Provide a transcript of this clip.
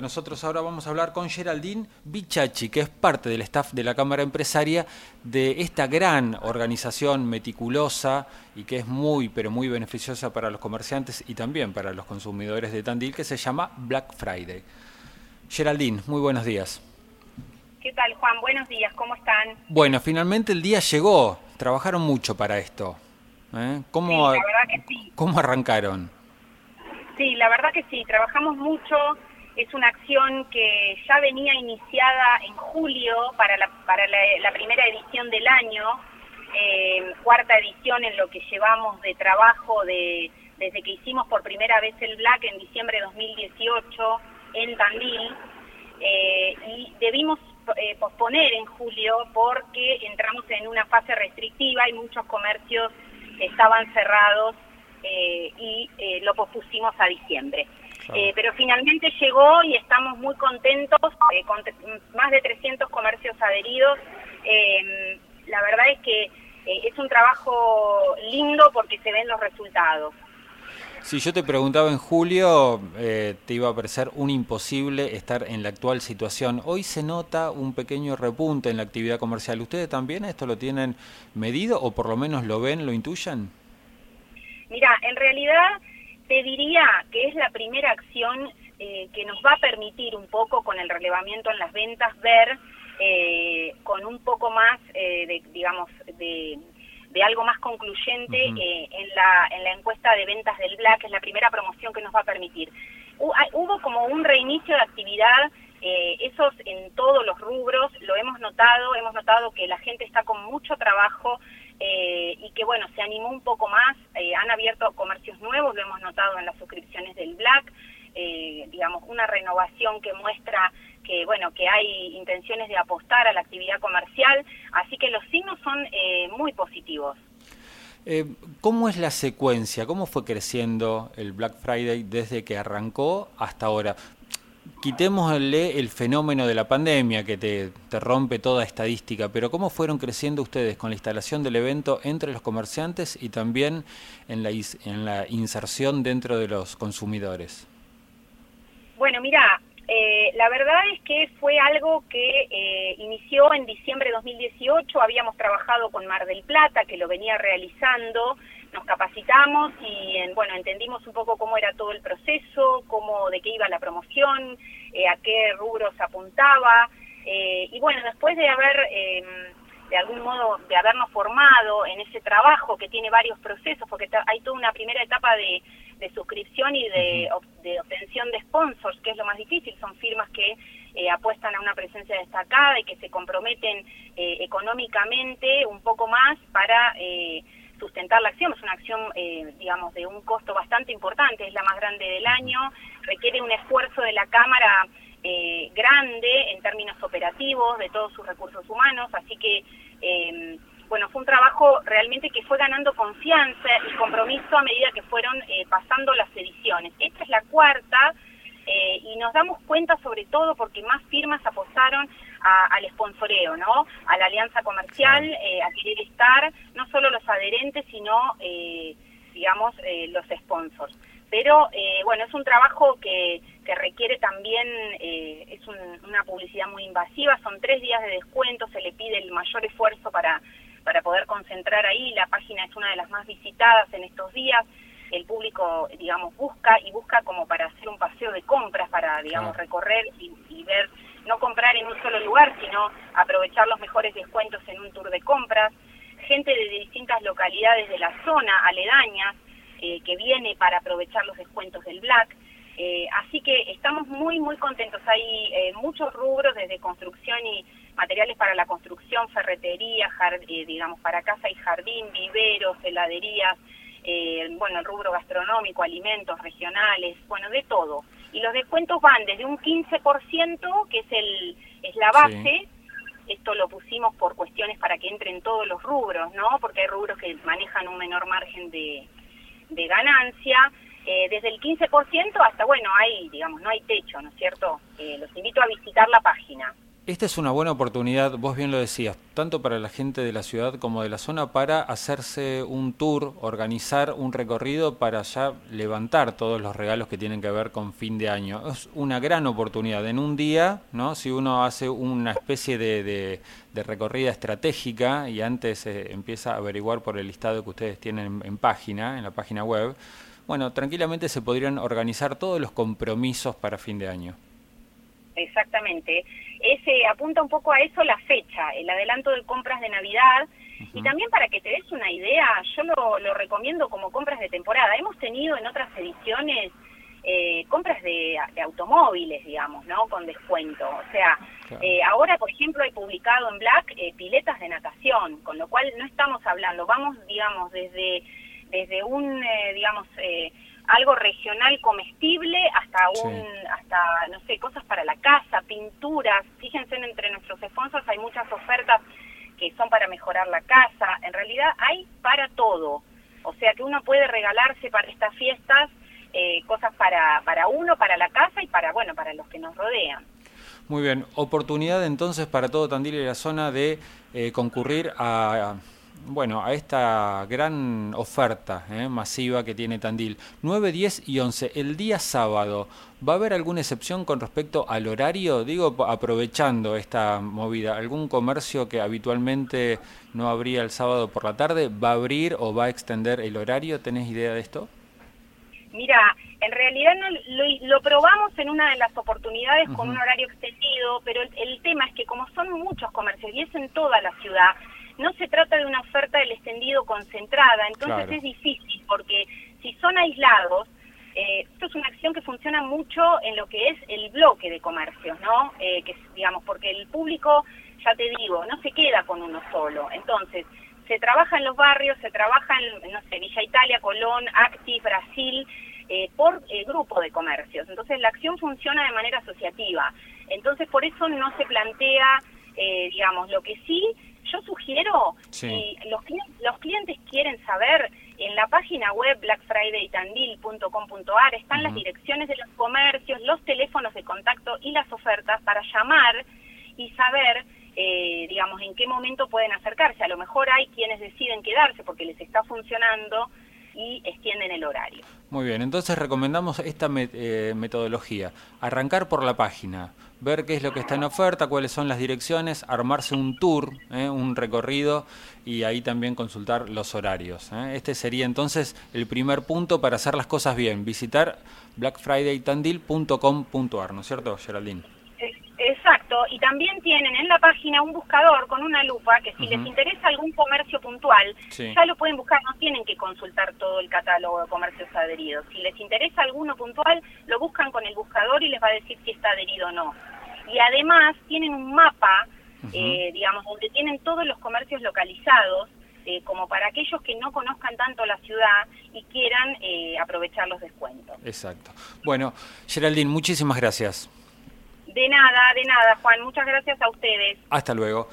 Exactamente, nosotros ahora vamos a hablar con Geraldine Bichachi, que es parte del staff de la Cámara Empresaria de esta gran organización meticulosa y que es muy, pero muy beneficiosa para los comerciantes y también para los consumidores de Tandil, que se llama Black Friday. Geraldine, muy buenos días. ¿Qué tal, Juan? Buenos días, ¿cómo están? Bueno, finalmente el día llegó, trabajaron mucho para esto. ¿eh? ¿Cómo, sí, la verdad que sí. ¿Cómo arrancaron? Sí, la verdad que sí, trabajamos mucho. Es una acción que ya venía iniciada en julio para la, para la, primera edición del año, eh, cuarta edición en lo que llevamos de trabajo de, desde que hicimos por primera vez el Black en diciembre de 2018 en Tandil. Eh, y debimos eh, posponer en julio porque entramos en una fase restrictiva y muchos comercios estaban cerrados eh, y lo pospusimos a diciembre. Eh, pero finalmente llegó y estamos muy contentos, con más de 300 comercios adheridos. la verdad es que es un trabajo lindo porque se ven los resultados. Si yo te preguntaba en julio, te iba a parecer un imposible estar en la actual situación. Hoy se nota un pequeño repunte en la actividad comercial. ¿Ustedes también esto lo tienen medido o por lo menos lo ven, lo intuyen? Mira, en realidad te diría que es la primera acción eh, que nos va a permitir un poco con el relevamiento en las ventas ver eh, con un poco más, eh, de, digamos, de, algo más concluyente en, la, en la encuesta de ventas del Black, es la primera promoción que nos va a permitir. Hubo como un reinicio de actividad, esos en todos los rubros, lo hemos notado, hemos notado que la gente está con mucho trabajo, eh, y que bueno, se animó un poco más, eh, han abierto comercios nuevos, lo hemos notado en las suscripciones del Black, eh, digamos, una renovación que muestra que bueno, que hay intenciones de apostar a la actividad comercial, así que los signos son muy positivos. ¿Cómo es la secuencia? ¿Cómo fue creciendo el Black Friday desde que arrancó hasta ahora? Quitémosle el fenómeno de la pandemia que te, rompe toda estadística, pero ¿cómo fueron creciendo ustedes con la instalación del evento entre los comerciantes y también en la, en la inserción dentro de los consumidores? Bueno, mira, eh, la verdad es que fue algo que eh, inició en diciembre de 2018, habíamos trabajado con Mar del Plata, que lo venía realizando, nos capacitamos y bueno entendimos un poco cómo era todo el proceso, cómo de qué iba la promoción, eh, a qué rubros apuntaba eh, y bueno después de haber em, de algún modo de habernos formado en ese trabajo que tiene varios procesos porque hay toda una primera etapa de, suscripción y de, obtención de sponsors que es lo más difícil son firmas que eh, apuestan a una presencia destacada y que se comprometen económicamente un poco más para sustentar la acción. Es una acción, eh, digamos, de un costo bastante importante, es la más grande del año, requiere un esfuerzo de la Cámara eh, grande en términos operativos, de todos sus recursos humanos, así que, eh, bueno, fue un trabajo realmente que fue ganando confianza y compromiso a medida que fueron pasando las ediciones. Esta es la cuarta y nos damos cuenta sobre todo porque más firmas apostaron al sponsoreo, ¿no? A la alianza comercial, eh, a querer estar, no solo los adherentes, sino, eh, digamos, eh, los sponsors. Pero, bueno, es un trabajo que, que requiere también, es una publicidad muy invasiva, son tres días de descuento, se le pide el mayor esfuerzo para, para poder concentrar ahí, la página es una de las más visitadas en estos días, el público, digamos, busca y busca como para hacer un paseo de compras, para, digamos, recorrer y, y ver no comprar en un solo lugar, sino aprovechar los mejores descuentos en un tour de compras, gente de distintas localidades de la zona, aledañas, eh, que viene para aprovechar los descuentos del Black. Eh, así que estamos muy, muy contentos. Hay eh, muchos rubros, desde construcción y materiales para la construcción, ferretería, digamos, para casa y jardín, viveros, heladerías, bueno, el rubro gastronómico, alimentos regionales, bueno, de todo y los descuentos van desde un 15%, que es, el, es la base, esto lo pusimos por cuestiones para que entren todos los rubros, ¿no? Porque hay rubros que manejan un menor margen de, de ganancia, eh, desde el 15% hasta, bueno, hay, digamos, no hay techo, ¿no es cierto? Eh, los invito a visitar la página. Esta es una buena oportunidad, vos bien lo decías, tanto para la gente de la ciudad como de la zona, para hacerse un tour, organizar un recorrido para ya levantar todos los regalos que tienen que ver con fin de año. Es una gran oportunidad. En un día, ¿no? si uno hace una especie de, recorrida estratégica y antes eh, empieza a averiguar por el listado que ustedes tienen en página, en la página web, bueno, tranquilamente se podrían organizar todos los compromisos para fin de año. Exactamente. Ese apunta un poco a eso la fecha, el adelanto de compras de Navidad. Y también para que te des una idea, yo lo, recomiendo como compras de temporada. Hemos tenido en otras ediciones eh, compras de, automóviles, digamos, ¿no? Con descuento. O sea, eh, ahora, por ejemplo, hay publicado en Black eh, piletas de natación, con lo cual no estamos hablando, vamos, digamos, desde, desde un, digamos, algo regional comestible hasta un hasta no sé cosas para la casa pinturas. Fíjense entre nuestros sponsors hay muchas ofertas que son para mejorar la casa. En realidad hay para todo. O sea que uno puede regalarse para estas fiestas eh, cosas para para uno para la casa y para bueno para los que nos rodean. Muy bien. Oportunidad entonces para todo Tandil y la zona de eh, concurrir a bueno, a esta gran oferta eh, masiva que tiene Tandil. 9, 10 y 11, el día sábado, ¿va a haber alguna excepción con respecto al horario? Digo, aprovechando esta movida, ¿algún comercio que habitualmente no abría el sábado por la tarde va a abrir o va a extender el horario? ¿Tenés idea de esto? Mira, en realidad no, lo, probamos en una de las oportunidades con un horario extendido, pero el tema es que como son muchos comercios y es en toda la ciudad, no se trata de una oferta del extendido concentrada, entonces es difícil porque si son aislados, eh, esto es una acción que funciona mucho en lo que es el bloque de comercios, ¿no? Eh, que digamos, porque el público, ya te digo, no se queda con uno solo, entonces se trabaja en los barrios, se trabaja en, no sé, Villa Italia, Colón, Acti, Brasil, eh, por grupo de comercios. Entonces la acción funciona de manera asociativa. Entonces por eso no se plantea, digamos, lo que sí yo sugiero, si los, los clientes quieren saber, en la página web blackfridaytandil.com.ar están las direcciones de los comercios, los teléfonos de contacto y las ofertas para llamar y saber, eh, digamos, en qué momento pueden acercarse. A lo mejor hay quienes deciden quedarse porque les está funcionando y extienden el horario. Muy bien, entonces recomendamos esta eh, metodología. Arrancar por la página, ver qué es lo que está en oferta, cuáles son las direcciones, armarse un tour, eh, un recorrido y ahí también consultar los horarios. Eh. Este sería entonces el primer punto para hacer las cosas bien, visitar blackfridaytandil.com.ar, ¿no es cierto, Geraldine? Y también tienen en la página un buscador con una lupa que si les interesa algún comercio puntual, ya lo pueden buscar, no tienen que consultar todo el catálogo de comercios adheridos. Si les interesa alguno puntual, lo buscan con el buscador y les va a decir si está adherido o no. Y además tienen un mapa, eh, digamos, donde tienen todos los comercios localizados, eh, como para aquellos que no conozcan tanto la ciudad y quieran eh, aprovechar los descuentos. Exacto. Bueno, Geraldine, muchísimas gracias. De nada, de nada, Juan. Muchas gracias a ustedes. Hasta luego.